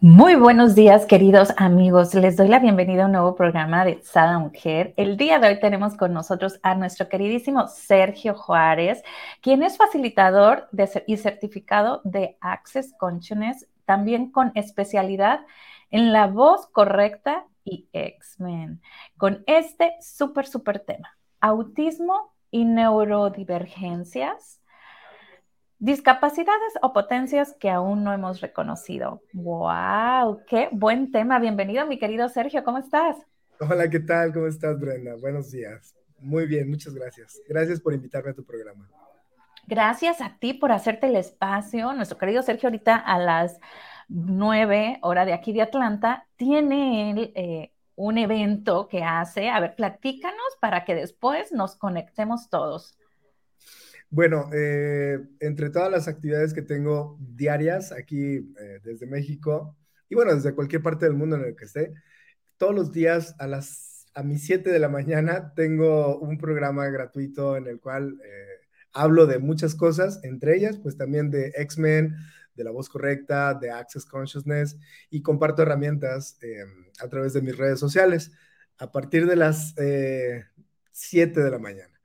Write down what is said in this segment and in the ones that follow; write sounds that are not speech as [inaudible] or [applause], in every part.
Muy buenos días, queridos amigos. Les doy la bienvenida a un nuevo programa de Sada Mujer. El día de hoy tenemos con nosotros a nuestro queridísimo Sergio Juárez, quien es facilitador y certificado de Access Consciousness, también con especialidad en la voz correcta y X-Men, con este súper, súper tema, autismo y neurodivergencias Discapacidades o potencias que aún no hemos reconocido. ¡Wow! ¡Qué buen tema! Bienvenido, mi querido Sergio. ¿Cómo estás? Hola, ¿qué tal? ¿Cómo estás, Brenda? Buenos días. Muy bien, muchas gracias. Gracias por invitarme a tu programa. Gracias a ti por hacerte el espacio. Nuestro querido Sergio, ahorita a las nueve, hora de aquí de Atlanta, tiene él eh, un evento que hace. A ver, platícanos para que después nos conectemos todos. Bueno, eh, entre todas las actividades que tengo diarias aquí eh, desde México y bueno, desde cualquier parte del mundo en el que esté, todos los días a las a mis 7 de la mañana tengo un programa gratuito en el cual eh, hablo de muchas cosas, entre ellas pues también de X-Men, de la voz correcta, de Access Consciousness y comparto herramientas a través de mis redes sociales a partir de las 7 de la mañana.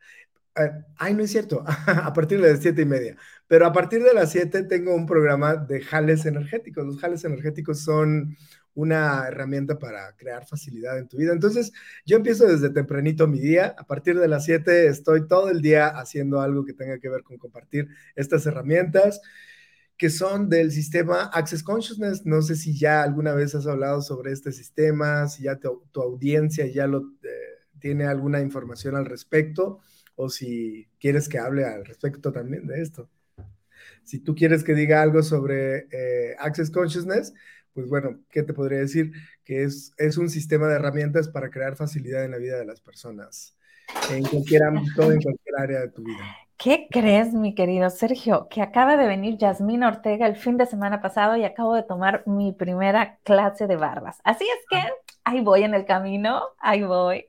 Eh, ay, no es cierto, [laughs] a partir de las siete y media. Pero a partir de las siete tengo un programa de jales energéticos. Los jales energéticos son una herramienta para crear facilidad en tu vida. Entonces, yo empiezo desde tempranito mi día. A partir de las 7 estoy todo el día haciendo algo que tenga que ver con compartir estas herramientas que son del sistema Access Consciousness. No sé si ya alguna vez has hablado sobre este sistema, si ya tu, audiencia ya lo, eh, tiene alguna información al respecto o si quieres que hable al respecto también de esto. Si tú quieres que diga algo sobre eh, Access Consciousness, pues bueno, ¿qué te podría decir? Que es, es un sistema de herramientas para crear facilidad en la vida de las personas, en cualquier ámbito, en cualquier área de tu vida. ¿Qué crees, mi querido Sergio? Que acaba de venir Yasmín Ortega el fin de semana pasado y acabo de tomar mi primera clase de barbas. Así es que ahí voy en el camino, ahí voy.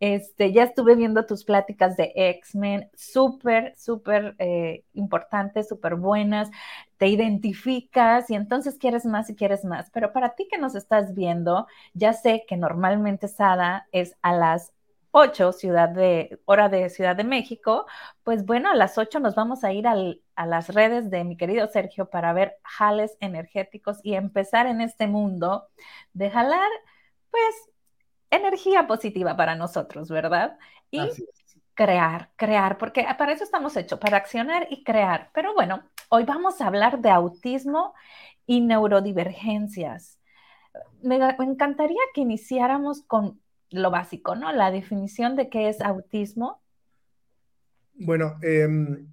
Este, ya estuve viendo tus pláticas de X-Men, súper, súper eh, importantes, súper buenas. Te identificas y entonces quieres más y quieres más. Pero para ti que nos estás viendo, ya sé que normalmente Sada es a las 8, ciudad de, hora de Ciudad de México, pues bueno, a las 8 nos vamos a ir a las redes de mi querido Sergio para ver jales energéticos y empezar en este mundo de jalar, pues, energía positiva para nosotros, ¿verdad? Y crear, crear, porque para eso estamos hechos, para accionar y crear. Pero bueno, hoy vamos a hablar de autismo y neurodivergencias. me encantaría que iniciáramos con lo básico, ¿no? La definición de qué es autismo. Bueno, em,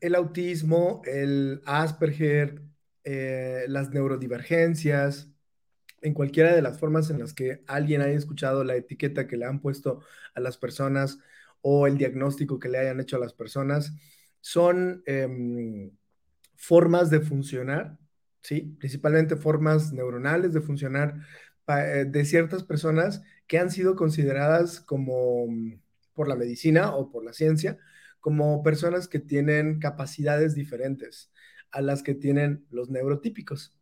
el autismo, el Asperger, eh, las neurodivergencias, en cualquiera de las formas en las que alguien haya escuchado la etiqueta que le han puesto a las personas o el diagnóstico que le hayan hecho a las personas, son em, formas de funcionar, ¿sí? Principalmente formas neuronales de funcionar eh, de ciertas personas que han sido consideradas como mm, por la medicina o por la ciencia como personas que tienen capacidades diferentes a las que tienen los neurotípicos.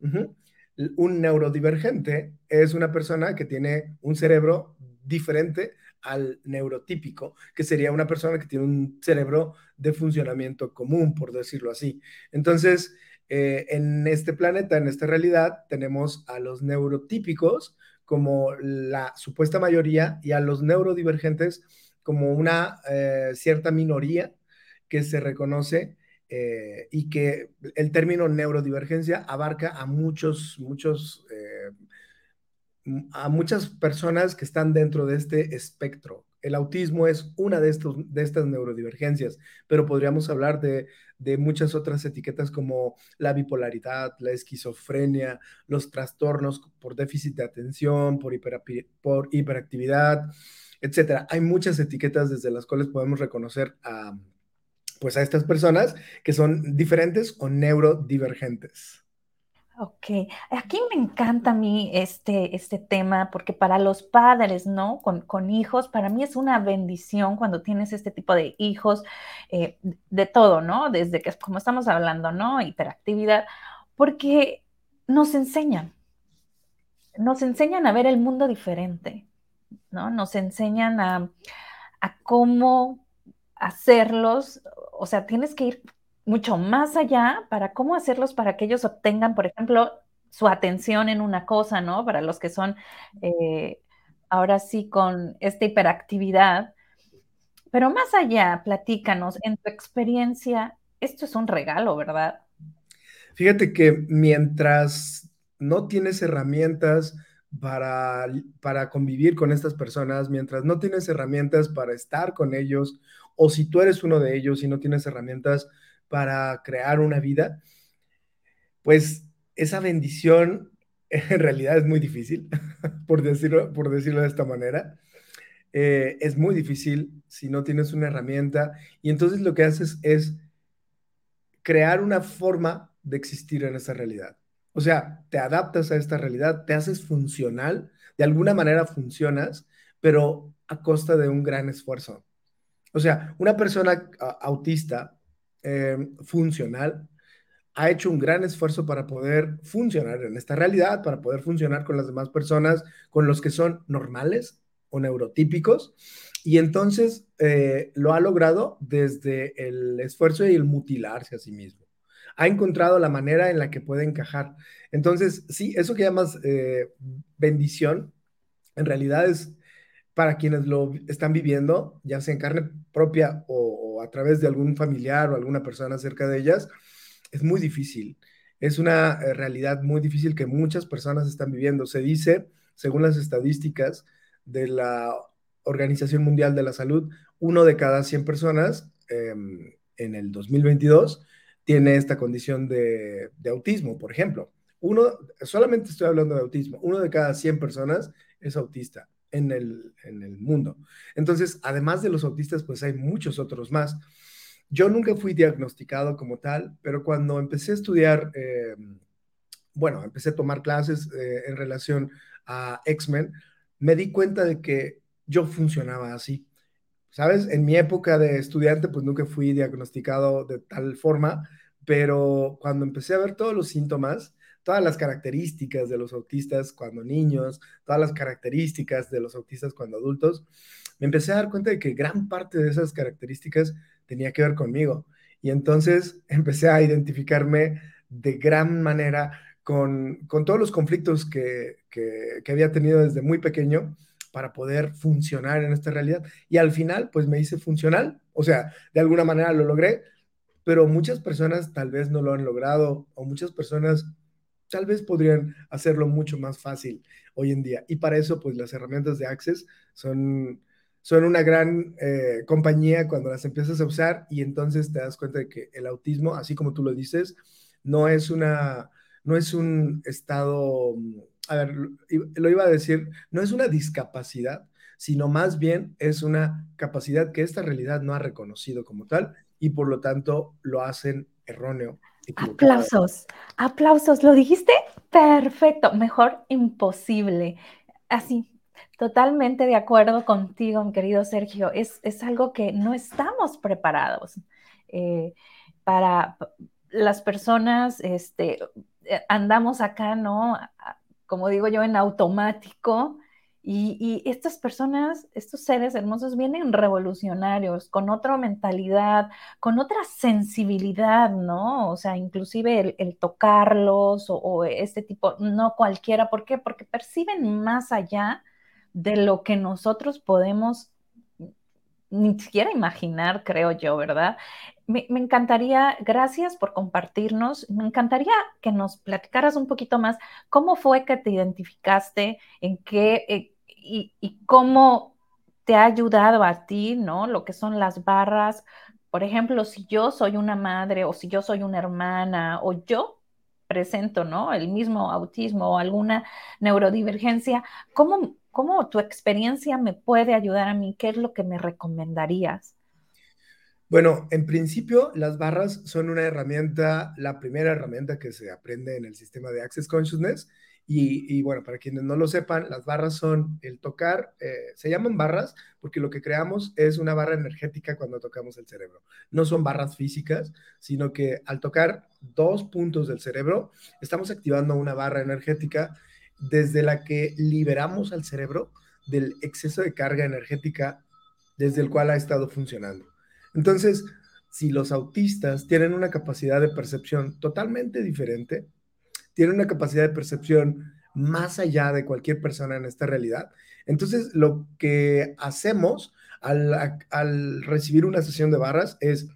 Un neurodivergente es una persona que tiene un cerebro diferente al neurotípico, que sería una persona que tiene un cerebro de funcionamiento común, por decirlo así. Entonces, eh, en este planeta, en esta realidad, tenemos a los neurotípicos como la supuesta mayoría y a los neurodivergentes como una eh, cierta minoría que se reconoce eh, y que el término neurodivergencia abarca a muchos, muchos, a muchas personas que están dentro de este espectro el autismo es una de, estos, de estas neurodivergencias, pero podríamos hablar de, muchas otras etiquetas como la bipolaridad, la esquizofrenia, los trastornos por déficit de atención, por, hiperactividad, etcétera. Hay muchas etiquetas desde las cuales podemos reconocer a, pues a estas personas que son diferentes o neurodivergentes. Ok, aquí me encanta a mí este, este tema porque para los padres, ¿no? Con, con hijos, para mí es una bendición cuando tienes este tipo de hijos, eh, de todo, ¿no? Desde que, como estamos hablando, ¿no? Hiperactividad, porque nos enseñan, nos enseñan a ver el mundo diferente, ¿no? Nos enseñan a, a cómo hacerlos, o sea, tienes que ir mucho más allá para cómo hacerlos para que ellos obtengan, por ejemplo, su atención en una cosa, ¿no? Para los que son eh, ahora sí con esta hiperactividad. Pero más allá, platícanos, en tu experiencia, esto es un regalo, ¿verdad? Fíjate que mientras no tienes herramientas para, para convivir con estas personas, mientras no tienes herramientas para estar con ellos, o si tú eres uno de ellos y no tienes herramientas para crear una vida, pues esa bendición [laughs] en realidad es muy difícil, [laughs] por decirlo, por decirlo de esta manera. Eh, es muy difícil si no tienes una herramienta y entonces lo que haces es crear una forma de existir en esa realidad. O sea, te adaptas a esta realidad, te haces funcional, de alguna manera funcionas, pero a costa de un gran esfuerzo. O sea, una persona autista Em, funcional, ha hecho un gran esfuerzo para poder funcionar en esta realidad, para poder funcionar con las demás personas, con los que son normales o neurotípicos, y entonces eh, lo ha logrado desde el esfuerzo y el mutilarse a sí mismo. Ha encontrado la manera en la que puede encajar. Entonces, sí, eso que llamas eh, bendición, en realidad es para quienes lo están viviendo, ya sea en carne propia o, a través de algún familiar o alguna persona cerca de ellas, es muy difícil. Es una eh, realidad muy difícil que muchas personas están viviendo. Se dice, según las estadísticas de la Organización Mundial de la Salud, uno de cada 100 personas em, en el 2022 tiene esta condición de, de, autismo, por ejemplo. Uno, solamente estoy hablando de autismo, uno de cada 100 personas es autista en el, en el mundo. Entonces, además de los autistas, pues hay muchos otros más. Yo nunca fui diagnosticado como tal, pero cuando empecé a estudiar, eh, bueno, empecé a tomar clases eh, en relación a X-Men, me di cuenta de que yo funcionaba así. ¿Sabes? En mi época de estudiante, pues nunca fui diagnosticado de tal forma, pero cuando empecé a ver todos los síntomas, todas las características de los autistas cuando niños, todas las características de los autistas cuando adultos, me empecé a dar cuenta de que gran parte de esas características tenía que ver conmigo. Y entonces [laughs] empecé a identificarme de gran manera con, con todos los conflictos que, que, que había tenido desde muy pequeño para poder funcionar en esta realidad. Y al final, pues me hice funcional, o sea, de alguna manera lo logré, pero muchas personas tal vez no lo han logrado o muchas personas tal vez podrían hacerlo mucho más fácil hoy en día. Y para eso, pues las herramientas de Access son, son una gran eh, compañía cuando las empiezas a usar y entonces te das cuenta de que el autismo, así como tú lo dices, no es una, no es un estado, a ver, lo iba a decir, no es una discapacidad, sino más bien es una capacidad que esta realidad no ha reconocido como tal y por lo tanto lo hacen erróneo Aplausos, aplausos, ¿lo dijiste? Perfecto, mejor imposible. Así, totalmente de acuerdo contigo, mi querido Sergio. Es, es algo que no estamos preparados eh, para las personas, este, eh, andamos acá, ¿no? Como digo yo, en automático y, estas personas, estos seres hermosos vienen revolucionarios, con otra mentalidad, con otra sensibilidad, ¿no? O sea, inclusive el, tocarlos o, este tipo, no cualquiera. ¿Por qué? Porque perciben más allá de lo que nosotros podemos ni siquiera imaginar, creo yo, ¿verdad? Me, encantaría, gracias por compartirnos, me encantaría que nos platicaras un poquito más cómo fue que te identificaste, en qué, eh, y, cómo te ha ayudado a ti, ¿no? Lo que son las barras. Por ejemplo, si yo soy una madre o si yo soy una hermana o yo presento, ¿no? El mismo autismo o alguna neurodivergencia, ¿cómo, ¿Cómo tu experiencia me puede ayudar a mí? ¿Qué es lo que me recomendarías? Bueno, en principio las barras son una herramienta, la primera herramienta que se aprende en el sistema de Access Consciousness. Y, bueno, para quienes no lo sepan, las barras son el tocar, eh, se llaman barras porque lo que creamos es una barra energética cuando tocamos el cerebro. No son barras físicas, sino que al tocar dos puntos del cerebro, estamos activando una barra energética desde la que liberamos al cerebro del exceso de carga energética desde el cual ha estado funcionando. Entonces, si los autistas tienen una capacidad de percepción totalmente diferente, tienen una capacidad de percepción más allá de cualquier persona en esta realidad, entonces lo que hacemos al, recibir una sesión de barras es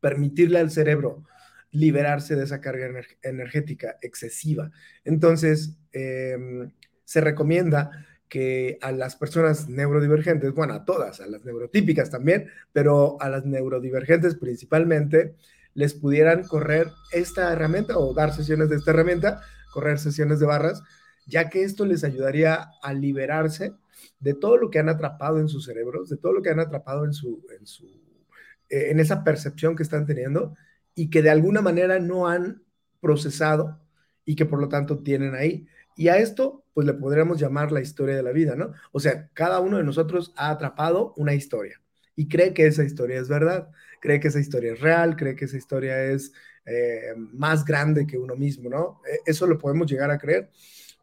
permitirle al cerebro liberarse de esa carga energética excesiva. Entonces, em, se recomienda que a las personas neurodivergentes, bueno, a todas, a las neurotípicas también, pero a las neurodivergentes principalmente, les pudieran correr esta herramienta o dar sesiones de esta herramienta, correr sesiones de barras, ya que esto les ayudaría a liberarse de todo lo que han atrapado en sus cerebros, de todo lo que han atrapado en su, en su, eh, en esa percepción que están teniendo y que de alguna manera no han procesado y que por lo tanto tienen ahí. Y a esto, pues le podríamos llamar la historia de la vida, ¿no? O sea, cada uno de nosotros ha atrapado una historia y cree que esa historia es verdad, cree que esa historia es real, cree que esa historia es eh, más grande que uno mismo, ¿no? E, eso lo podemos llegar a creer.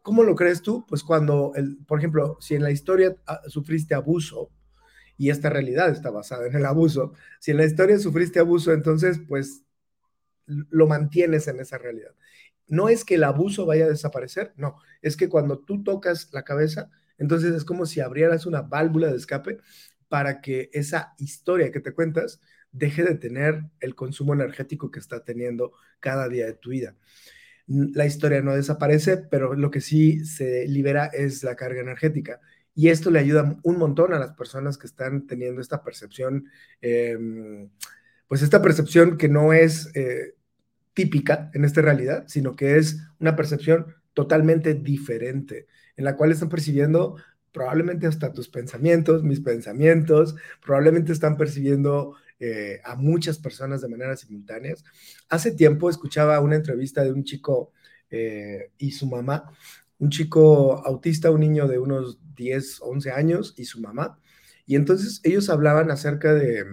¿Cómo lo crees tú? Pues cuando, el, por ejemplo, si en la historia ah, sufriste abuso, y esta realidad está basada en el abuso, si en la historia sufriste abuso, entonces, pues lo mantienes en esa realidad no es que el abuso vaya a desaparecer, no, es que cuando tú tocas la cabeza, entonces es como si abrieras una válvula de escape para que esa historia que te cuentas deje de tener el consumo energético que está teniendo cada día de tu vida. La historia no desaparece, pero lo que sí se libera es la carga energética. Y esto le ayuda un montón a las personas que están teniendo esta percepción, em, pues esta percepción que no es eh, típica en esta realidad, sino que es una percepción totalmente diferente, en la cual están percibiendo probablemente hasta tus pensamientos, mis pensamientos, probablemente están percibiendo eh, a muchas personas de manera simultáneas. Hace tiempo escuchaba una entrevista de un chico eh, y su mamá, un chico autista, un niño de unos 10, 11 años y su mamá, y entonces ellos hablaban acerca de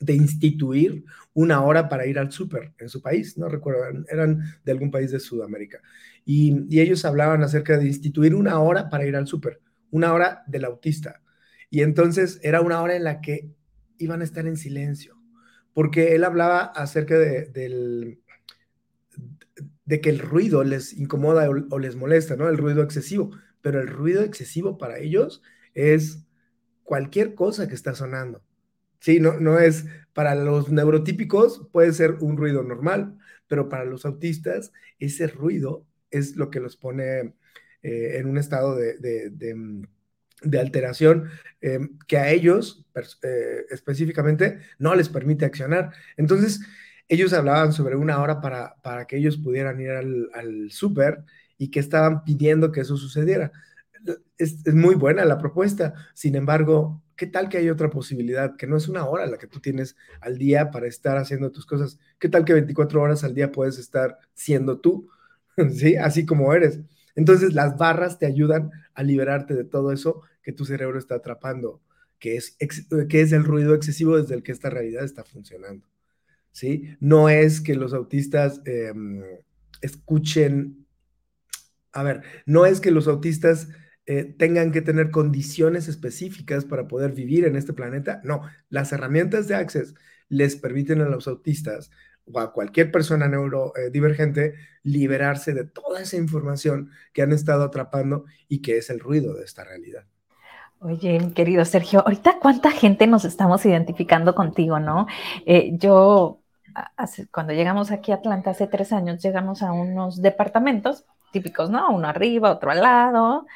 de instituir una hora para ir al súper en su país, no recuerdo, eran de algún país de Sudamérica. Y, ellos hablaban acerca de instituir una hora para ir al súper, una hora del autista. Y entonces era una hora en la que iban a estar en silencio, porque él hablaba acerca de, del, de que el ruido les incomoda o, o les molesta, ¿no? El ruido excesivo, pero el ruido excesivo para ellos es cualquier cosa que está sonando Sí, no, no es para los neurotípicos, puede ser un ruido normal, pero para los autistas, ese ruido es lo que los pone eh, en un estado de, mm, alteración em, que a ellos eh, específicamente no les permite accionar. Entonces, ellos hablaban sobre una hora para, para que ellos pudieran ir al, al súper y que estaban pidiendo que eso sucediera. Es, es, muy buena la propuesta, sin embargo, ¿qué tal que hay otra posibilidad? Que no es una hora la que tú tienes al día para estar haciendo tus cosas. ¿Qué tal que 24 horas al día puedes estar siendo tú? [laughs] ¿Sí? Así como eres. Entonces las barras te ayudan a liberarte de todo eso que tu cerebro está atrapando, que es, que es el ruido excesivo desde el que esta realidad está funcionando. ¿Sí? No es que los autistas em, escuchen, a ver, no es que los autistas eh, tengan que tener condiciones específicas para poder vivir en este planeta. No, las herramientas de Access les permiten a los autistas o a cualquier persona neurodivergente liberarse de toda esa información que han estado atrapando y que es el ruido de esta realidad. Oye, querido Sergio, ahorita cuánta gente nos estamos identificando contigo, ¿no? Eh, yo, cuando llegamos aquí a Atlanta hace tres años, llegamos a unos departamentos típicos, ¿no? Uno arriba, otro al lado.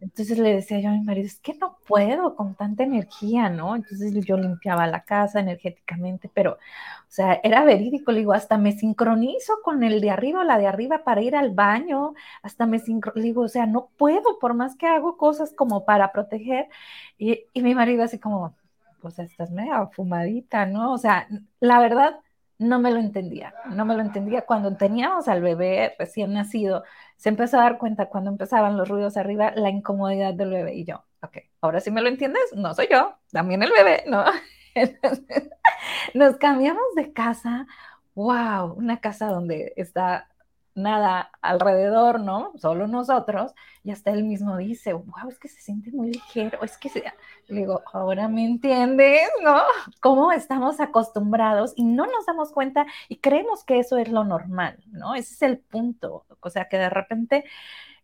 Entonces le decía yo a mi marido, es que no puedo con tanta energía, ¿no? Entonces yo limpiaba la casa energéticamente, pero, o sea, era verídico, le digo, hasta me sincronizo con el de arriba o la de arriba para ir al baño, hasta me sincronizo, digo, o sea, no puedo, por más que hago cosas como para proteger. Y, y mi marido así como, pues estás medio fumadita, ¿no? O sea, la verdad no me lo entendía, no me lo entendía. Cuando teníamos al bebé recién nacido, se empezó a dar cuenta cuando empezaban los ruidos arriba, la incomodidad del bebé. Y yo, ok, ahora sí me lo entiendes, no soy yo, también el bebé, ¿no? [laughs] nos cambiamos de casa, wow, una casa donde está nada alrededor, ¿no? Solo nosotros, y hasta él mismo dice, wow, es que se siente muy ligero, es que se... Le digo, ahora me entiendes, ¿no? Cómo estamos acostumbrados y no nos damos cuenta y creemos que eso es lo normal, ¿no? Ese es el punto, o sea, que de repente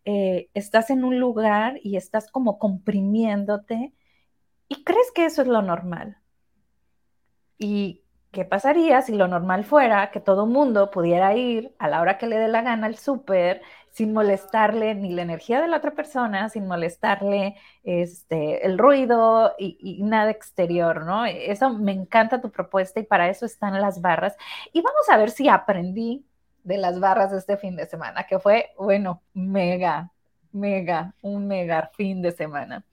eh, estás en un lugar y estás como comprimiéndote y crees que eso es lo normal. Y ¿Qué pasaría si lo normal fuera que todo mundo pudiera ir a la hora que le dé la gana al súper sin molestarle ni la energía de la otra persona, sin molestarle este, el ruido y, nada exterior, ¿no? Eso me encanta tu propuesta y para eso están las barras. Y vamos a ver si aprendí de las barras este fin de semana, que fue, bueno, mega, mega, un mega fin de semana.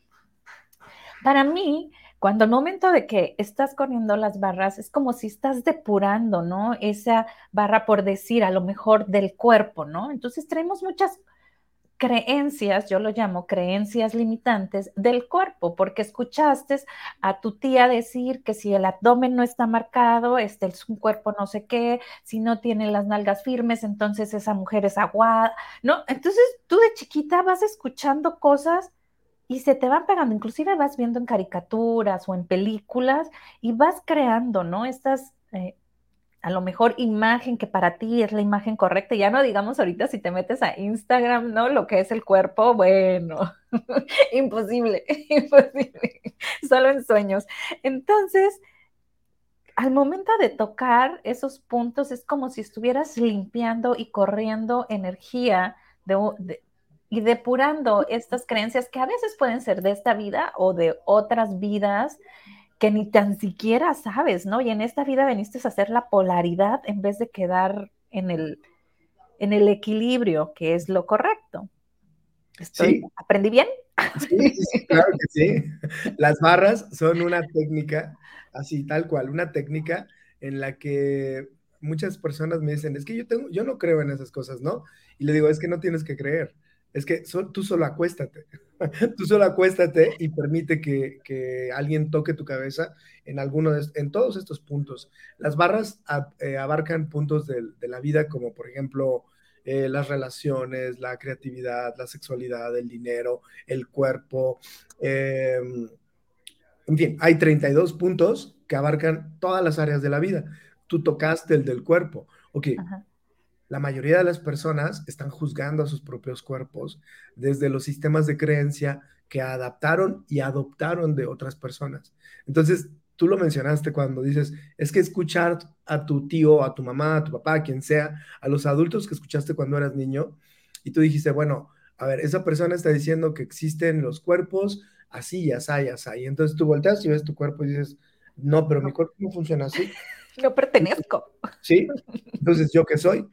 Para mí, cuando el momento de que estás corriendo las barras es como si estás depurando, ¿no? Esa barra por decir a lo mejor del cuerpo, ¿no? Entonces tenemos muchas creencias, yo lo llamo creencias limitantes del cuerpo, porque escuchaste a tu tía decir que si el abdomen no está marcado, este es un cuerpo no sé qué, si no tiene las nalgas firmes, entonces esa mujer es aguada, ¿no? Entonces tú de chiquita vas escuchando cosas y se te van pegando, inclusive vas viendo en caricaturas o en películas y vas creando, ¿no? Estas, eh, a lo mejor, imagen que para ti es la imagen correcta. Ya no digamos ahorita si te metes a Instagram, ¿no? Lo que es el cuerpo, bueno, [laughs] imposible, [laughs] imposible, solo en sueños. Entonces, al momento de tocar esos puntos es como si estuvieras limpiando y corriendo energía de, y depurando estas creencias que a veces pueden ser de esta vida o de otras vidas que ni tan siquiera sabes, ¿no? Y en esta vida veniste a hacer la polaridad en vez de quedar en el, en el equilibrio, que es lo correcto. Estoy, ¿Aprendí bien? Sí, sí, claro que sí. Las barras son una técnica, así tal cual, una técnica en la que muchas personas me dicen, es que yo, tengo, yo no creo en esas cosas, ¿no? Y le digo, es que no tienes que creer es que tú solo acuéstate, [laughs] tú solo acuéstate y permite que, alguien toque tu cabeza en alguno en todos estos puntos. Las barras eh, abarcan puntos de, la vida como por ejemplo eh, las relaciones, la creatividad, la sexualidad, el dinero, el cuerpo. Em, en fin, hay 32 puntos que abarcan todas las áreas de la vida. Tú tocaste el del cuerpo. Ok, la mayoría de las personas están juzgando a sus propios cuerpos desde los sistemas de creencia que adaptaron y adoptaron de otras personas. Entonces, tú lo mencionaste cuando dices, es que escuchar a tu tío, a tu mamá, a tu papá, a quien sea, a los adultos que escuchaste cuando eras niño, y tú dijiste, bueno, a ver, esa persona está diciendo que existen los cuerpos así y así y así. Y entonces tú volteas y ves tu cuerpo y dices, no, pero mi cuerpo no funciona así. No pertenezco. Sí, entonces yo qué soy.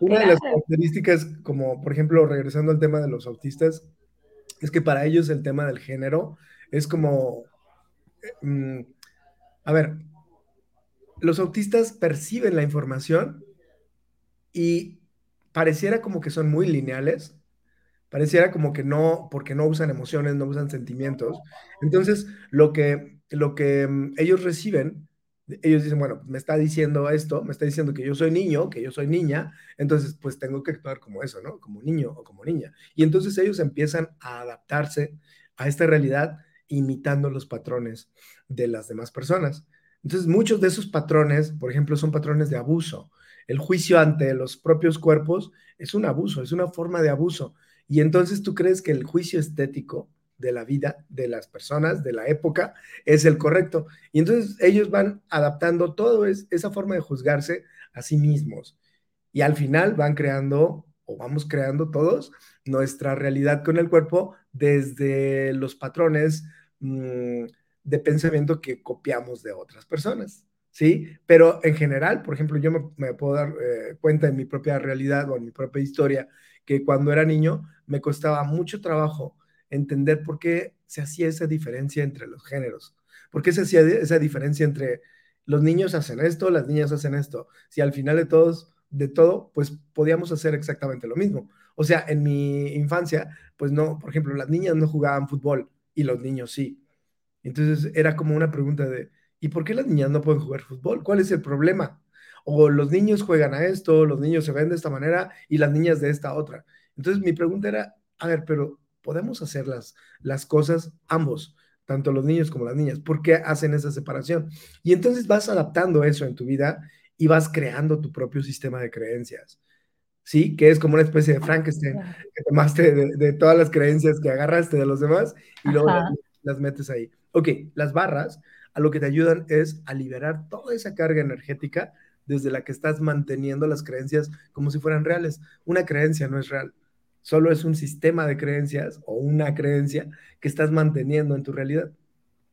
Una de las características, como por ejemplo, regresando al tema de los autistas, es que para ellos el tema del género es como, mm, a ver, los autistas perciben la información y pareciera como que son muy lineales, pareciera como que no, porque no usan emociones, no usan sentimientos. Entonces, lo que, lo que mm, ellos reciben ellos dicen, bueno, me está diciendo esto, me está diciendo que yo soy niño, que yo soy niña, entonces pues tengo que actuar como eso, ¿no? Como niño o como niña. Y entonces ellos empiezan a adaptarse a esta realidad imitando los patrones de las demás personas. Entonces muchos de esos patrones, por ejemplo, son patrones de abuso. El juicio ante los propios cuerpos es un abuso, es una forma de abuso. Y entonces tú crees que el juicio estético de la vida de las personas, de la época, es el correcto. Y entonces ellos van adaptando todo es, esa forma de juzgarse a sí mismos. Y al final van creando o vamos creando todos nuestra realidad con el cuerpo desde los patrones mm, de pensamiento que copiamos de otras personas. ¿Sí? Pero en general, por ejemplo, yo me, puedo dar eh, cuenta en mi propia realidad o en mi propia historia que cuando era niño me costaba mucho trabajo entender por qué se hacía esa diferencia entre los géneros. ¿Por qué se hacía esa diferencia entre los niños hacen esto, las niñas hacen esto? Si al final de todos, de todo, pues podíamos hacer exactamente lo mismo. O sea, en mi infancia, pues no, por ejemplo, las niñas no jugaban fútbol y los niños sí. Entonces era como una pregunta de, ¿y por qué las niñas no pueden jugar fútbol? ¿Cuál es el problema? O los niños juegan a esto, los niños se ven de esta manera y las niñas de esta otra. Entonces mi pregunta era, a ver, pero podemos hacer las, las cosas ambos, tanto los niños como las niñas. ¿Por qué hacen esa separación? Y entonces vas adaptando eso en tu vida y vas creando tu propio sistema de creencias. ¿Sí? Que es como una especie de Frankenstein, que tomaste de, todas las creencias que agarraste de los demás y luego las, metes ahí. Ok, las barras a lo que te ayudan es a liberar toda esa carga energética desde la que estás manteniendo las creencias como si fueran reales. Una creencia no es real, solo es un sistema de creencias o una creencia que estás manteniendo en tu realidad,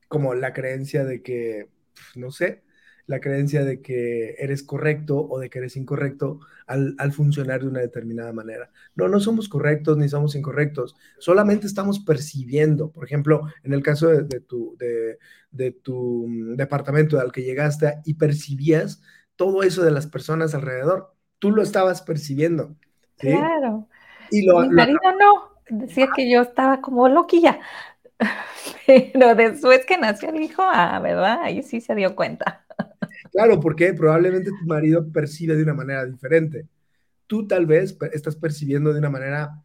como la creencia de que, no sé, la creencia de que eres correcto o de que eres incorrecto al, funcionar de una determinada manera. No, no somos correctos ni somos incorrectos, solamente estamos percibiendo, por ejemplo, en el caso de, tu, de, tu mm, departamento al que llegaste y percibías todo eso de las personas alrededor, tú lo estabas percibiendo. Claro. Y Mi marido no, decía que yo estaba como loquilla. [laughs] Pero después que nació el hijo, ah, ¿verdad? Ahí sí se dio cuenta. Claro, porque probablemente tu marido percibe de una manera diferente. Tú tal vez estás percibiendo de una manera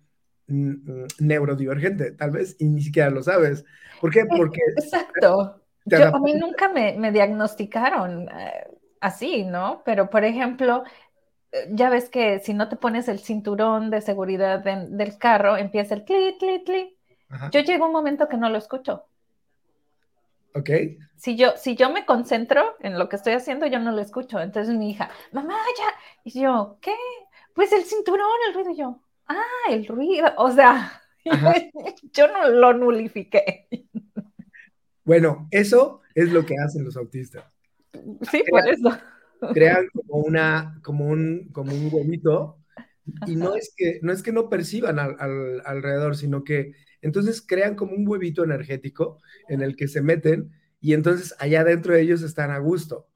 mm, mm, neurodivergente, tal vez, y ni siquiera lo sabes. ¿Por qué? Porque... Exacto. Yo, a mí nunca me, me diagnosticaron eh, así, ¿no? Pero, por ejemplo, ya ves que si no te pones el cinturón de seguridad del carro, empieza el clit, clit, clit. Yo llego a un momento que no lo escucho. Ok. Si yo, si yo me concentro en lo que estoy haciendo, yo no lo escucho. Entonces mi hija, mamá, ya. Y yo, ¿qué? Pues el cinturón, el ruido. Y yo, ah, el ruido. O sea, [laughs] yo no lo nulifiqué. Bueno, eso es lo que hacen los autistas. Sí, por eso crean como, una, como, un, como un huevito y no es que no, es que no perciban al, alrededor, sino que entonces crean como un huevito energético en el que se meten y entonces allá dentro de ellos están a gusto.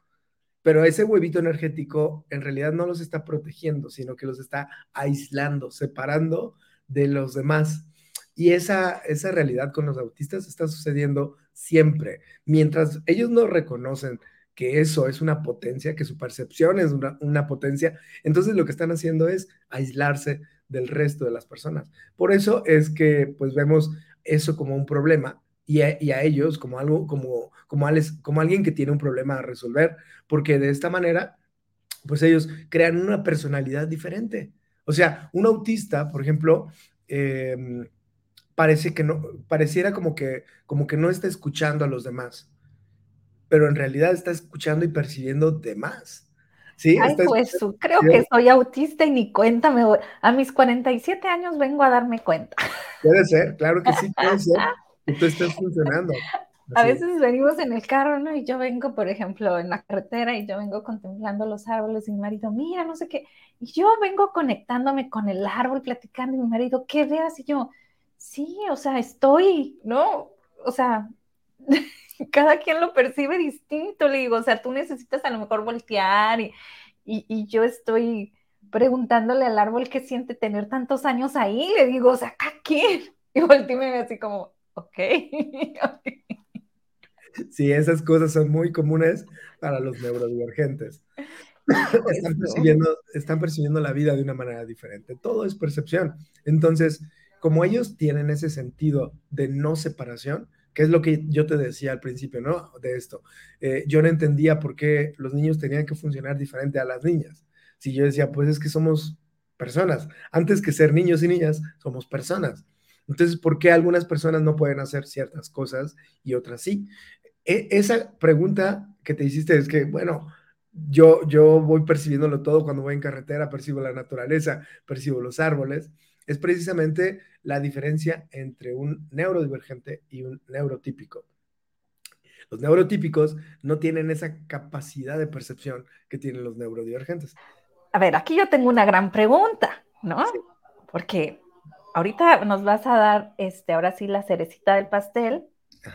Pero ese huevito energético en realidad no los está protegiendo, sino que los está aislando, separando de los demás. Y esa, esa realidad con los autistas está sucediendo siempre. Mientras ellos no reconocen que eso es una potencia, que su percepción es una, potencia, entonces lo que están haciendo es aislarse del resto de las personas. Por eso es que pues vemos eso como un problema y a, ellos como algo, como, como, alguien que tiene un problema a resolver, porque de esta manera pues ellos crean una personalidad diferente. O sea, un autista, por ejemplo, em, parece que no, pareciera como que, como que no está escuchando a los demás pero en realidad está escuchando y percibiendo de más. ¿Sí? Ay, pues creo que soy autista y ni cuenta me voy. A mis 47 años vengo a darme cuenta. [laughs] Puede ser, claro que sí, puede ser. Que tú estés funcionando. [laughs] A veces venimos en el carro, ¿no? Y yo vengo, por ejemplo, en la carretera y yo vengo contemplando los árboles y mi marido, mira, no sé qué. Y yo vengo conectándome con el árbol, platicando y mi marido, ¿qué veas? Y yo, sí, o sea, estoy, ¿no? O sea, [laughs] [laughs] cada quien lo percibe distinto, le digo, o sea, tú necesitas a lo mejor voltear y, y, yo estoy preguntándole al árbol qué siente tener tantos años ahí, le digo, o sea, ¿a quién? [laughs] Y volteé así como, [laughs] ok. Sí, esas cosas son muy comunes para los neurodivergentes. Están percibiendo, están percibiendo la vida de una manera diferente. Todo es percepción. Entonces, como ellos tienen ese sentido de no separación, que es lo que yo te decía al principio, ¿no? De esto. Eh, yo no entendía por qué los niños tenían que funcionar diferente a las niñas. Si yo decía, pues es que somos personas. Antes que ser niños y niñas, somos personas. Entonces, ¿por qué algunas personas no pueden hacer ciertas cosas y otras sí? E, esa pregunta que te hiciste es que, bueno, yo, yo voy percibiéndolo todo cuando voy en carretera, percibo la naturaleza, percibo los árboles, es precisamente la diferencia entre un neurodivergente y un neurotípico. Los neurotípicos no tienen esa capacidad de percepción que tienen los neurodivergentes. A ver, aquí yo tengo una gran pregunta, ¿no? Porque ahorita nos vas a dar, este, ahora sí, la cerecita del pastel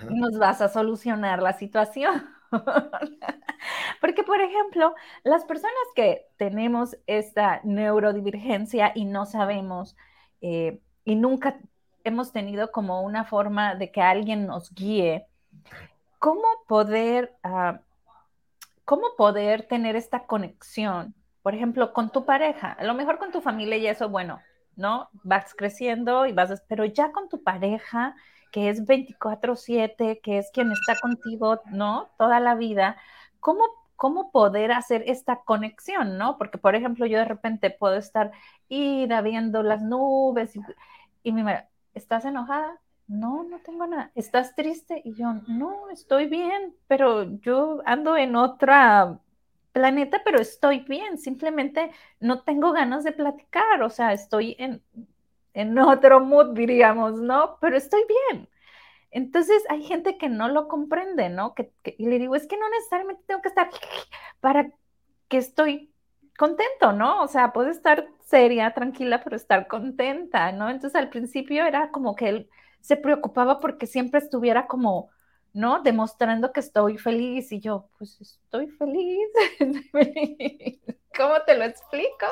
y nos vas a solucionar la situación. [laughs] Porque, por ejemplo, las personas que tenemos esta neurodivergencia y no sabemos eh, y nunca hemos tenido como una forma de que alguien nos guíe, ¿cómo poder, ah, cómo poder tener esta conexión? Por ejemplo, con tu pareja, a lo mejor con tu familia y eso, bueno, ¿no? Vas creciendo y vas, pero ya con tu pareja, que es 24/7, que es quien está contigo, ¿no? Toda la vida, ¿cómo, cómo poder hacer esta conexión, ¿no? Porque, por ejemplo, yo de repente puedo estar ida viendo las nubes y, y mi madre, ¿estás enojada? No, no tengo nada. ¿Estás triste? Y yo, no, estoy bien, pero yo ando en otra planeta, pero estoy bien, simplemente no tengo ganas de platicar, o sea, estoy en, en otro mood, diríamos, ¿no? Pero estoy bien. Entonces hay gente que no lo comprende, ¿no? Que, y le digo, es que no necesariamente tengo que estar para que estoy contento, ¿no? O sea, puedo estar seria, tranquila, pero estar contenta, ¿no? Entonces al principio era como que él se preocupaba porque siempre estuviera como, ¿no? Demostrando que estoy feliz y yo, pues estoy feliz. [laughs] ¿Cómo te lo explico?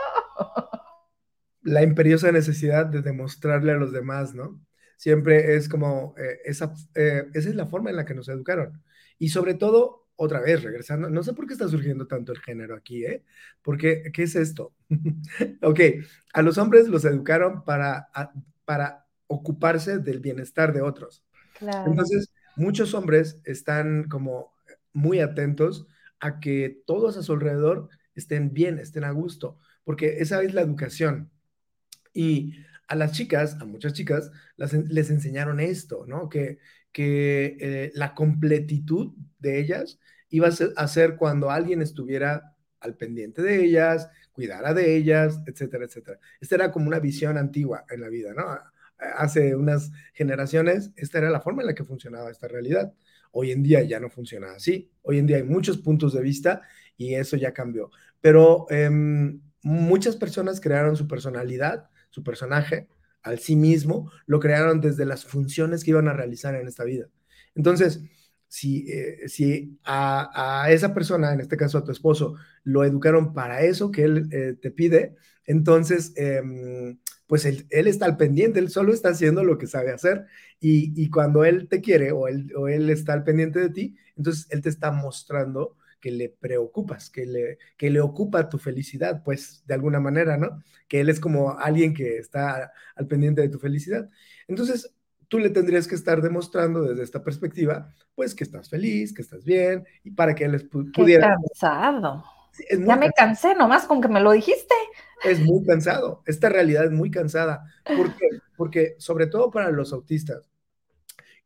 La imperiosa necesidad de demostrarle a los demás, ¿no? Siempre es como, eh, esa, eh, esa es la forma en la que nos educaron. Y sobre todo, otra vez, regresando, no sé por qué está surgiendo tanto el género aquí, ¿eh? Porque, ¿qué es esto? [laughs] ok, a los hombres los educaron para, para ocuparse del bienestar de otros. Claro. Entonces, muchos hombres están como muy atentos a que todos a su alrededor estén bien, estén a gusto, porque esa es la educación. Y a las chicas, a muchas chicas, les enseñaron esto, ¿no? Que, que eh, la completitud de ellas iba a ser, cuando alguien estuviera al pendiente de ellas, cuidara de ellas, etcétera, etcétera. Esta era como una visión antigua en la vida, ¿no? hace unas generaciones, esta era la forma en la que funcionaba esta realidad. Hoy en día ya no funciona así. Hoy en día hay muchos puntos de vista y eso ya cambió. Pero eh, muchas personas crearon su personalidad, su personaje, al sí mismo, lo crearon desde las funciones que iban a realizar en esta vida. Entonces, si, eh, si a, esa persona, en este caso a tu esposo, lo educaron para eso que él eh, te pide, entonces eh, pues él, está al pendiente, él solo está haciendo lo que sabe hacer y, cuando él te quiere o él, o él está al pendiente de ti, entonces él te está mostrando que le preocupas, que le, que le ocupa tu felicidad, pues de alguna manera, ¿no? Que él es como alguien que está al pendiente de tu felicidad. Entonces, tú le tendrías que estar demostrando desde esta perspectiva, pues que estás feliz, que estás bien, y para que él pudiera... cansado. ya me cansé nomás con que me lo dijiste es muy cansado. Esta realidad es muy cansada. ¿Por qué? Porque sobre todo para los autistas,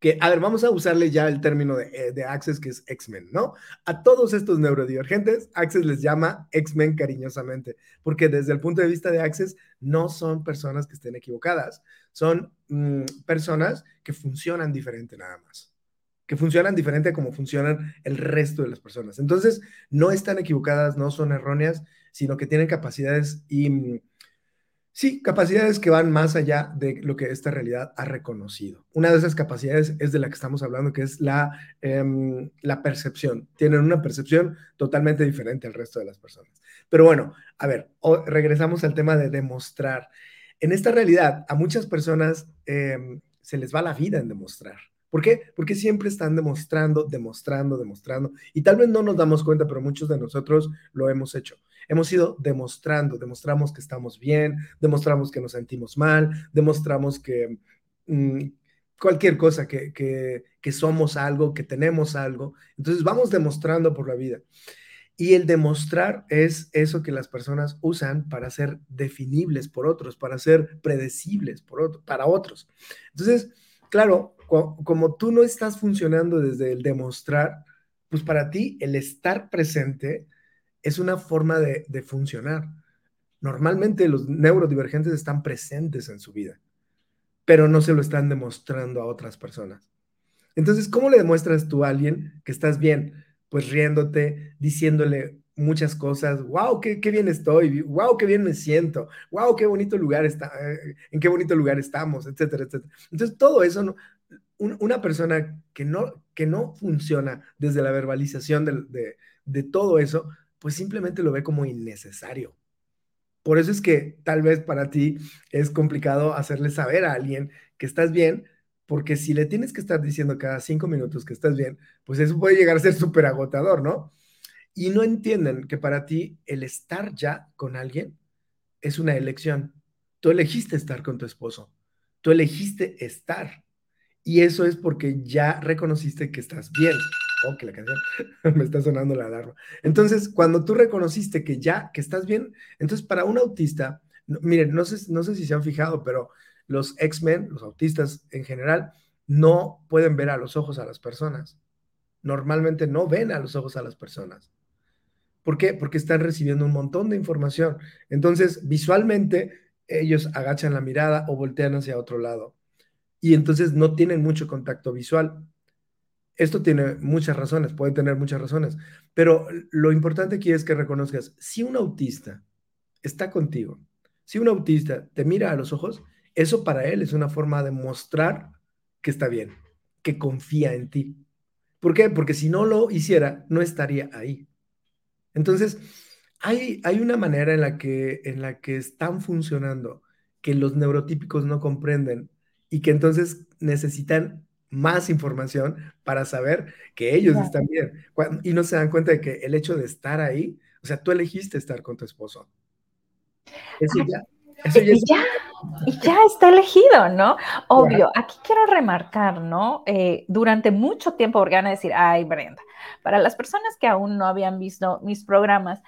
que, a ver, vamos a usarle ya el término de, eh, de Access, que es X-Men, ¿no? A todos estos neurodivergentes, Access les llama X-Men cariñosamente, porque desde el punto de vista de Access, no son personas que estén equivocadas, son mm, personas que funcionan diferente nada más que funcionan diferente a como funcionan el resto de las personas. Entonces, no están equivocadas, no son erróneas, sino que tienen capacidades y, mm, sí, capacidades que van más allá de lo que esta realidad ha reconocido. Una de esas capacidades es de la que estamos hablando, que es la, em, la percepción. Tienen una percepción totalmente diferente al resto de las personas. Pero bueno, a ver, regresamos al tema de demostrar. En esta realidad, a muchas personas em, se les va la vida en demostrar. ¿Por qué? Porque siempre están demostrando, demostrando, demostrando. Y tal vez no nos damos cuenta, pero muchos de nosotros lo hemos hecho. Hemos ido demostrando, demostramos que estamos bien, demostramos que nos sentimos mal, demostramos que mm, cualquier cosa, que, que, somos algo, que tenemos algo. Entonces vamos demostrando por la vida. Y el demostrar es eso que las personas usan para ser definibles por otros, para ser predecibles para otros. Entonces, claro, como tú no estás funcionando desde el demostrar, pues para ti el estar presente es una forma de, de funcionar. Normalmente los neurodivergentes están presentes en su vida, pero no se lo están demostrando a otras personas. Entonces, ¿cómo le demuestras tú a alguien que estás bien? Pues riéndote, diciéndole muchas cosas, wow, qué, qué, bien estoy, wow, qué bien me siento, wow, qué bonito lugar está, eh, en qué bonito lugar estamos, etcétera, etcétera. Entonces, todo eso, una persona que no, que no funciona desde la verbalización de, de todo eso, pues simplemente lo ve como innecesario. Por eso es que tal vez para ti es complicado hacerle saber a alguien que estás bien, porque si le tienes que estar diciendo cada cinco minutos que estás bien, pues eso puede llegar a ser súper agotador, ¿no? Y no entienden que para ti el estar ya con alguien es una elección. Tú elegiste estar con tu esposo, tú elegiste estar. Y eso es porque ya reconociste que estás bien. Que la canción [laughs] me está sonando la alarma. Entonces, cuando tú reconociste que ya, que estás bien, entonces para un autista, miren, no sé, no sé si se han fijado, pero los X-Men, los autistas en general, no pueden ver a los ojos a las personas. Normalmente no ven a los ojos a las personas. ¿Por qué? Porque están recibiendo un montón de información. Entonces, visualmente, ellos agachan la mirada o voltean hacia otro lado. Y entonces no tienen mucho contacto visual. Esto tiene muchas razones, puede tener muchas razones, pero lo importante aquí es que reconozcas, si un autista está contigo, si un autista te mira a los ojos, eso para él es una forma de mostrar que está bien, que confía en ti. ¿Por qué? Porque si no lo hiciera, no estaría ahí. Entonces, hay, hay una manera en la, que, en la que están funcionando que los neurotípicos no comprenden y que entonces necesitan más información para saber que ellos están bien. Y no se dan cuenta de que el hecho de estar ahí, o sea, tú elegiste estar con tu esposo. Eso ya, eso ya, ya, y ya está elegido, ¿no? Obvio, aquí quiero remarcar, ¿no? Eh, durante mucho tiempo, porque van a decir, ay, Brenda, para las personas que aún no habían visto mis programas,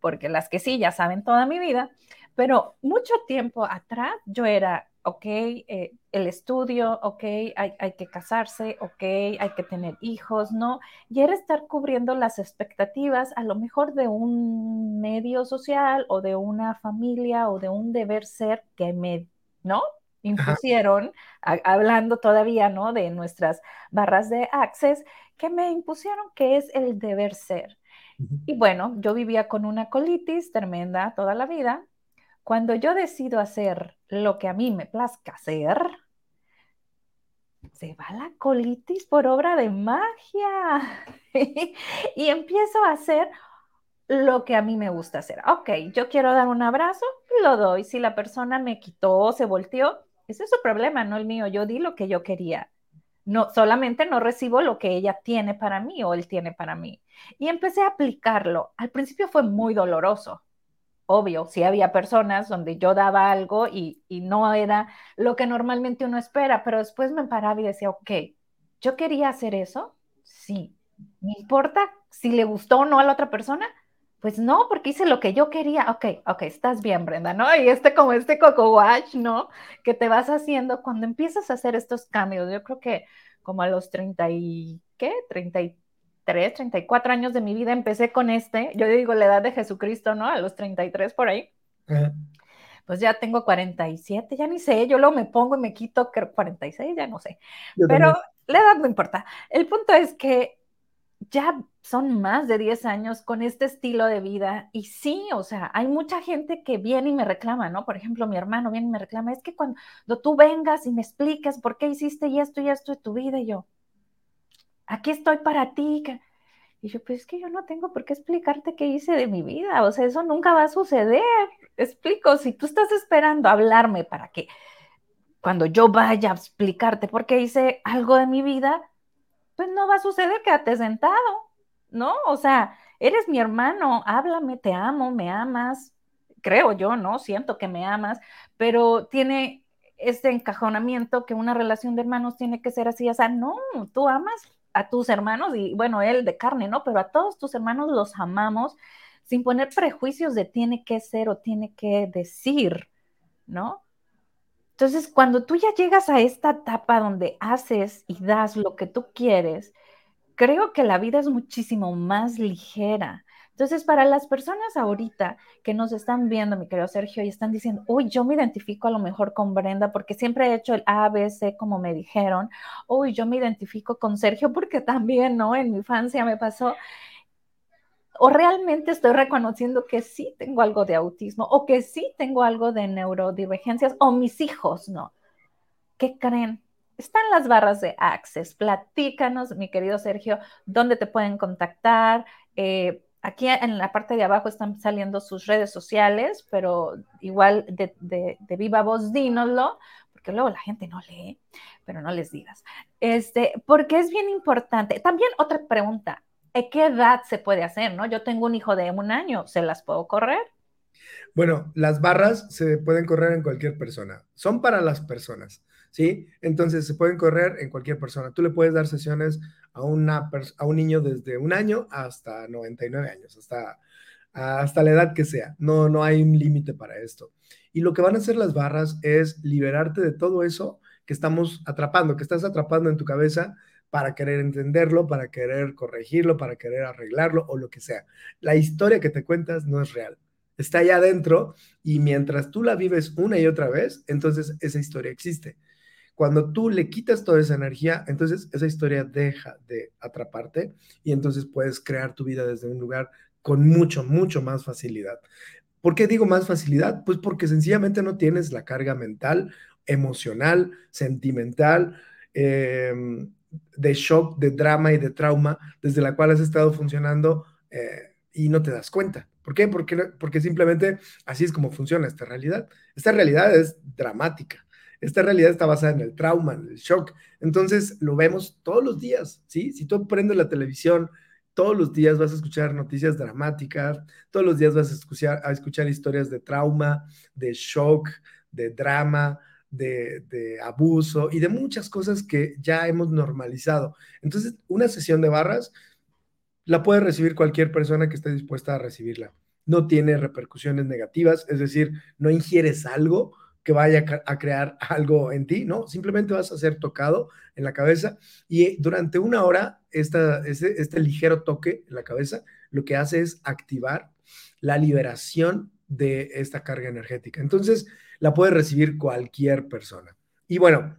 porque las que sí ya saben toda mi vida, pero mucho tiempo atrás yo era ok, eh, el estudio, ok, hay, hay, que casarse, ok, hay que tener hijos, ¿no? Y era estar cubriendo las expectativas a lo mejor de un medio social o de una familia o de un deber ser que me, ¿no? Impusieron, hablando todavía, ¿no? De nuestras barras de access, que me impusieron que es el deber ser. Y bueno, yo vivía con una colitis tremenda toda la vida, cuando yo decido hacer lo que a mí me plazca hacer, se va la colitis por obra de magia [laughs] y empiezo a hacer lo que a mí me gusta hacer. Ok, yo quiero dar un abrazo, lo doy. Si la persona me quitó, se volteó, ese es su problema, no el mío. Yo di lo que yo quería. No, solamente no recibo lo que ella tiene para mí o él tiene para mí. Y empecé a aplicarlo. Al principio fue muy doloroso, obvio, sí había personas donde yo daba algo y, no era lo que normalmente uno espera, pero después me paraba y decía, ok, yo quería hacer eso, sí, ¿me importa si le gustó o no a la otra persona? Pues no, porque hice lo que yo quería. Ok, ok, estás bien, Brenda, ¿no? Y este como este coco watch, ¿no? Que te vas haciendo cuando empiezas a hacer estos cambios. Yo creo que como a los 30 y, ¿qué? 30 y 33, 34 años de mi vida empecé con este, yo digo la edad de Jesucristo, ¿no? A los 33 por ahí. Pues ya tengo 47, ya ni sé, yo luego me pongo y me quito 46, ya no sé. Pero la edad no importa. El punto es que ya son más de 10 años con este estilo de vida y sí, o sea, hay mucha gente que viene y me reclama, ¿no? Por ejemplo, mi hermano viene y me reclama, es que cuando tú vengas y me explicas por qué hiciste y esto y esto de tu vida, y yo, aquí estoy para ti. Y yo, pues es que yo no tengo por qué explicarte qué hice de mi vida, o sea, eso nunca va a suceder. Explico, si tú estás esperando hablarme para que cuando yo vaya a explicarte por qué hice algo de mi vida, pues no va a suceder, quédate sentado, ¿no? O sea, eres mi hermano, háblame, te amo, me amas, creo yo, ¿no? Siento que me amas, pero tiene este encajonamiento que una relación de hermanos tiene que ser así, o sea, no, tú amas a tus hermanos y bueno, él de carne, ¿no? Pero a todos tus hermanos los amamos sin poner prejuicios de tiene que ser o tiene que decir, ¿no? Entonces, cuando tú ya llegas a esta etapa donde haces y das lo que tú quieres, creo que la vida es muchísimo más ligera. Entonces, para las personas ahorita que nos están viendo, mi querido Sergio, y están diciendo, uy, yo me identifico a lo mejor con Brenda porque siempre he hecho el A, B, C como me dijeron, uy, yo me identifico con Sergio porque también, ¿no? En mi infancia me pasó. O realmente estoy reconociendo que sí tengo algo de autismo o que sí tengo algo de neurodivergencias o mis hijos, ¿no? ¿Qué creen? Están las barras de Access. Platícanos, mi querido Sergio, dónde te pueden contactar. Eh, aquí en la parte de abajo están saliendo sus redes sociales, pero igual de, viva voz dínoslo, porque luego la gente no lee, pero no les digas. Este, porque es bien importante. También otra pregunta, ¿a qué edad se puede hacer? ¿no? Yo tengo un hijo de un año, ¿se las puedo correr? Bueno, las barras se pueden correr en cualquier persona, son para las personas. ¿Sí? Entonces se pueden correr en cualquier persona. Tú le puedes dar sesiones a, a un niño desde un año hasta 99 años, hasta, hasta la edad que sea. No, no hay un límite para esto. Y lo que van a hacer las barras es liberarte de todo eso que estamos atrapando, que estás atrapando en tu cabeza para querer entenderlo, para querer corregirlo, para querer arreglarlo o lo que sea. La historia que te cuentas no es real. Está allá adentro y mientras tú la vives una y otra vez, entonces esa historia existe. Cuando tú le quitas toda esa energía, entonces esa historia deja de atraparte y entonces puedes crear tu vida desde un lugar con mucho, mucho más facilidad. ¿Por qué digo más facilidad? Pues porque sencillamente no tienes la carga mental, emocional, sentimental, em, de shock, de drama y de trauma desde la cual has estado funcionando eh, y no te das cuenta. ¿Por qué? Porque, porque simplemente así es como funciona esta realidad. Esta realidad es dramática. Esta realidad está basada en el trauma, en el shock. Entonces lo vemos todos los días, ¿sí? Si tú prendes la televisión, todos los días vas a escuchar noticias dramáticas, todos los días vas a escuchar, a escuchar historias de trauma, de shock, de drama, de, de, abuso y de muchas cosas que ya hemos normalizado. Entonces, una sesión de barras la puede recibir cualquier persona que esté dispuesta a recibirla. No tiene repercusiones negativas, es decir, no ingieres algo, que vaya a crear algo en ti, ¿no? Simplemente vas a ser tocado en la cabeza y durante una hora esta, este, este ligero toque en la cabeza lo que hace es activar la liberación de esta carga energética. Entonces, la puede recibir cualquier persona. Y bueno,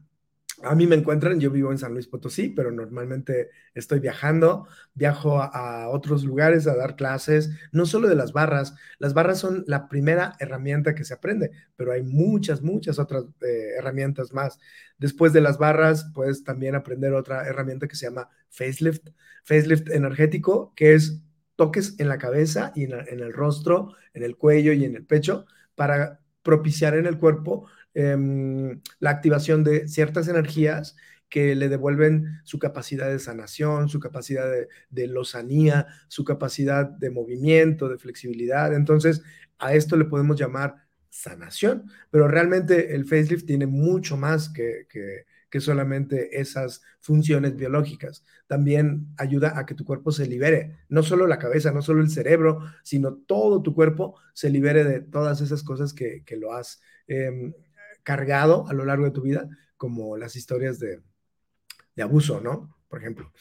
a mí me encuentran, yo vivo en San Luis Potosí, pero normalmente estoy viajando, viajo a, otros lugares a dar clases, no solo de las barras, las barras son la primera herramienta que se aprende, pero hay muchas, muchas otras eh, herramientas más. Después de las barras, puedes también aprender otra herramienta que se llama facelift, facelift energético, que es toques en la cabeza y en el rostro, en el cuello y en el pecho para propiciar en el cuerpo Em, la activación de ciertas energías que le devuelven su capacidad de sanación, su capacidad de, de, lozanía, su capacidad de movimiento, de flexibilidad. Entonces, a esto le podemos llamar sanación, pero realmente el facelift tiene mucho más que, que, que solamente esas funciones biológicas. También ayuda a que tu cuerpo se libere, no solo la cabeza, no solo el cerebro, sino todo tu cuerpo se libere de todas esas cosas que, que lo has eh, cargado a lo largo de tu vida, como las historias de, abuso, ¿no? Por ejemplo.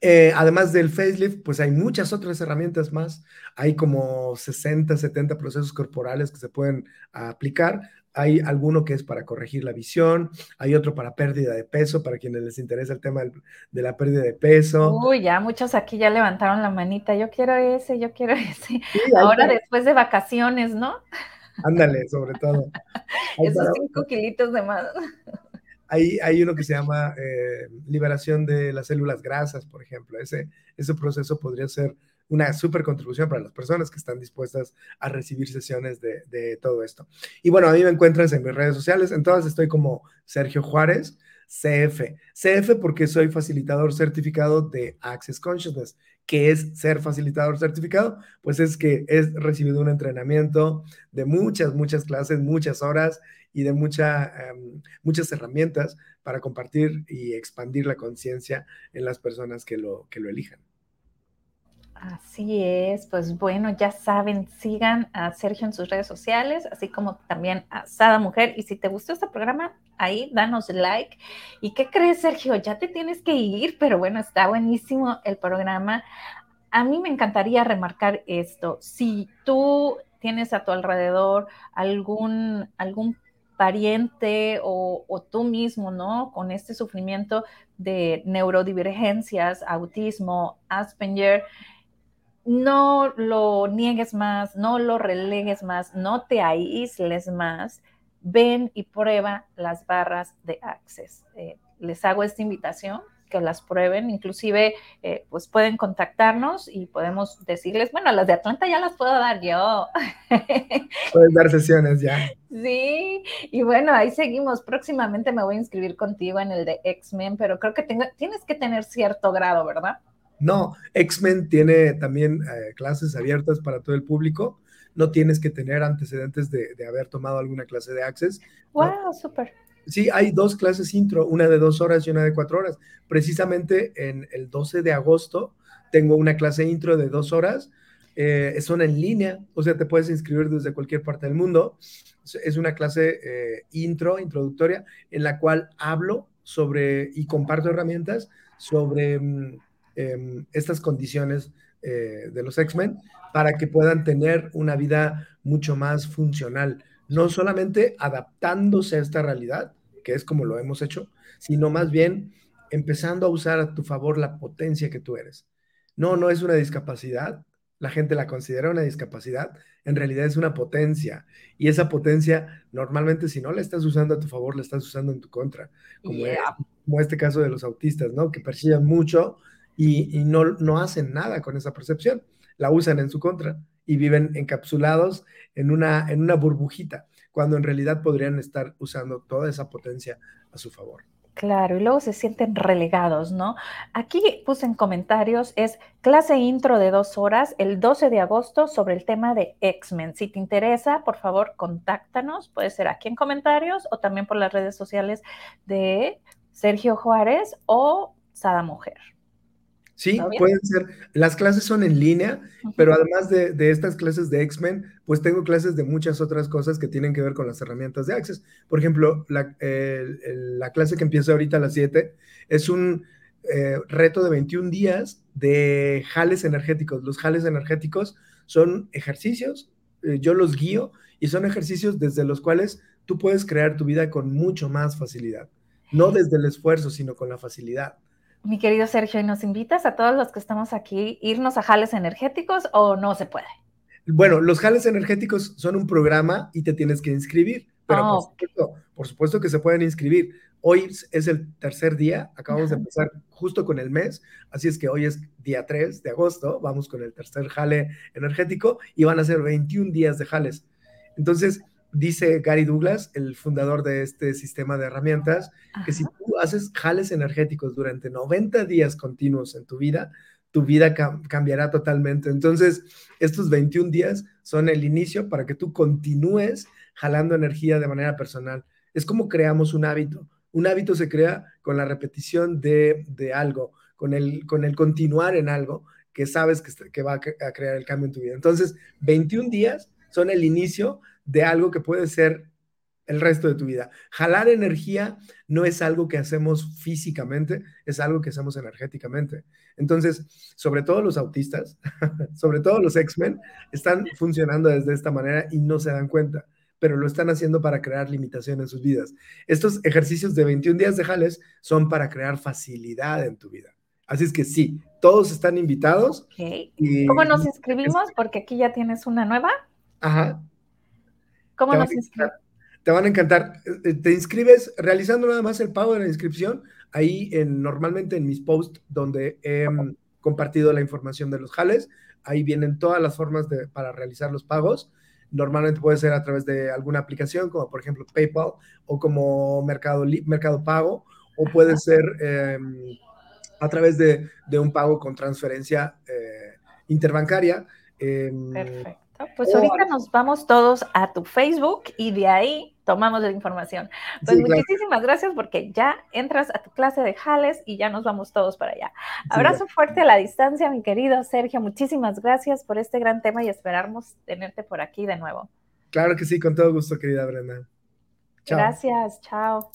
Eh, además del facelift, pues hay muchas otras herramientas más. Hay como 60, 70 procesos corporales que se pueden aplicar. Hay alguno que es para corregir la visión, hay otro para pérdida de peso, para quienes les interesa el tema de la pérdida de peso. Uy, ya muchos aquí ya levantaron la manita, yo quiero ese, yo quiero [laughs] ese. Ahora después de vacaciones, ¿no? Ándale, sobre todo. Esos cinco kilitos de más. Hay, hay uno que se llama eh, liberación de las células grasas, por ejemplo. Ese, ese proceso podría ser una súper contribución para las personas que están dispuestas a recibir sesiones de, de, todo esto. Y bueno, a mí me encuentras en mis redes sociales, en todas estoy como Sergio Juárez, CF. CF porque soy facilitador certificado de Access Consciousness. ¿Qué es ser facilitador certificado? Pues es que he recibido un entrenamiento de muchas, muchas clases, muchas horas y de mucha, em, muchas herramientas para compartir y expandir la conciencia en las personas que lo, que lo elijan. Así es, pues bueno, ya saben, sigan a Sergio en sus redes sociales, así como también a Sada Mujer. Y si te gustó este programa, ahí danos like. ¿Y qué crees, Sergio? Ya te tienes que ir, pero bueno, está buenísimo el programa. a mí me encantaría remarcar esto. Si tú tienes a tu alrededor algún, algún pariente o, o, tú mismo, ¿no? Con este sufrimiento de neurodivergencias, autismo, Asperger, no lo niegues más, no lo relegues más, no te aísles más, ven y prueba las barras de Access. Eh, les hago esta invitación que las prueben, inclusive eh, pues pueden contactarnos y podemos decirles, bueno, las de Atlanta ya las puedo dar yo. [laughs] Puedes dar sesiones ya. Sí, y bueno, ahí seguimos. Próximamente me voy a inscribir contigo en el de X-Men, pero creo que tienes que tener cierto grado, ¿verdad? No, X-Men tiene también eh, clases abiertas para todo el público. No tienes que tener antecedentes de, haber tomado alguna clase de Access. ¡Wow! Súper. Sí, hay dos clases intro, una de dos horas y una de cuatro horas. Precisamente en el 12 de agosto tengo una clase intro de dos horas. Eh, son en línea, o sea, te puedes inscribir desde cualquier parte del mundo. Es una clase eh, intro, introductoria, en la cual hablo sobre y comparto herramientas sobre mm, Em, estas condiciones eh, de los X-Men para que puedan tener una vida mucho más funcional, no solamente adaptándose a esta realidad, que es como lo hemos hecho, sino más bien empezando a usar a tu favor la potencia que tú eres. No, no es una discapacidad, la gente la considera una discapacidad, en realidad es una potencia. Y esa potencia, normalmente, si no la estás usando a tu favor, la estás usando en tu contra. Como, como este caso de los autistas, ¿no? Que persiguen mucho y, no, no hacen nada con esa percepción, la usan en su contra y viven encapsulados en una, en una burbujita, cuando en realidad podrían estar usando toda esa potencia a su favor. Claro, y luego se sienten relegados, ¿no? Aquí puse en comentarios, es clase intro de dos horas el 12 de agosto sobre el tema de X-Men. Si te interesa, por favor, contáctanos, puede ser aquí en comentarios o también por las redes sociales de Sergio Juárez o Sada Mujer. Sí, pueden ser. Las clases son en línea, pero además de, estas clases de X-Men, pues tengo clases de muchas otras cosas que tienen que ver con las herramientas de Access. Por ejemplo, la, clase que empieza ahorita a las 7 es un eh, reto de 21 días de jales energéticos. Los jales energéticos son ejercicios, eh, yo los guío y son ejercicios desde los cuales tú puedes crear tu vida con mucho más facilidad. No desde el esfuerzo, sino con la facilidad. Mi querido Sergio, ¿y nos invitas a todos los que estamos aquí irnos a jales energéticos o no se puede? Bueno, los jales energéticos son un programa y te tienes que inscribir, pero por, supuesto, que se pueden inscribir. Hoy es el tercer día, acabamos de empezar justo con el mes, así es que hoy es día 3 de agosto, vamos con el tercer jale energético y van a ser 21 días de jales. Entonces, dice Gary Douglas, el fundador de este sistema de herramientas, que si tú haces jales energéticos durante 90 días continuos en tu vida, tu vida cambiará totalmente. Entonces, estos 21 días son el inicio para que tú continúes jalando energía de manera personal. Es como creamos un hábito. Un hábito se crea con la repetición de, algo, con el, con el continuar en algo que sabes que, que va a crear el cambio en tu vida. Entonces, 21 días son el inicio de algo que puede ser el resto de tu vida. Jalar energía no es algo que hacemos físicamente, es algo que hacemos energéticamente. Entonces, sobre todo los autistas, [laughs] sobre todo los X-Men, están funcionando desde esta manera y no se dan cuenta, pero lo están haciendo para crear limitación en sus vidas. Estos ejercicios de 21 días de jales son para crear facilidad en tu vida. Así es que sí, todos están invitados. ¿Cómo nos inscribimos? Porque aquí ya tienes una nueva. Ajá. ¿Cómo nos inscribimos? Te van a encantar. Eh, te inscribes realizando nada más el pago de la inscripción, ahí en, normalmente en mis posts donde he mm, compartido la información de los jales, ahí vienen todas las formas de, para realizar los pagos. Normalmente puede ser a través de alguna aplicación, como por ejemplo PayPal o como Mercado, Mercado Pago, o puede ser em, a través de, un pago con transferencia eh, interbancaria. Em, Perfecto. Pues ahorita nos vamos todos a tu Facebook y de ahí tomamos la información. Pues muchísimas gracias porque ya entras a tu clase de Jales y ya nos vamos todos para allá. Abrazo fuerte a la distancia, mi querido Sergio. Muchísimas gracias por este gran tema y esperamos tenerte por aquí de nuevo. Claro que sí, con todo gusto, querida Brenda. Chao. Gracias, chao.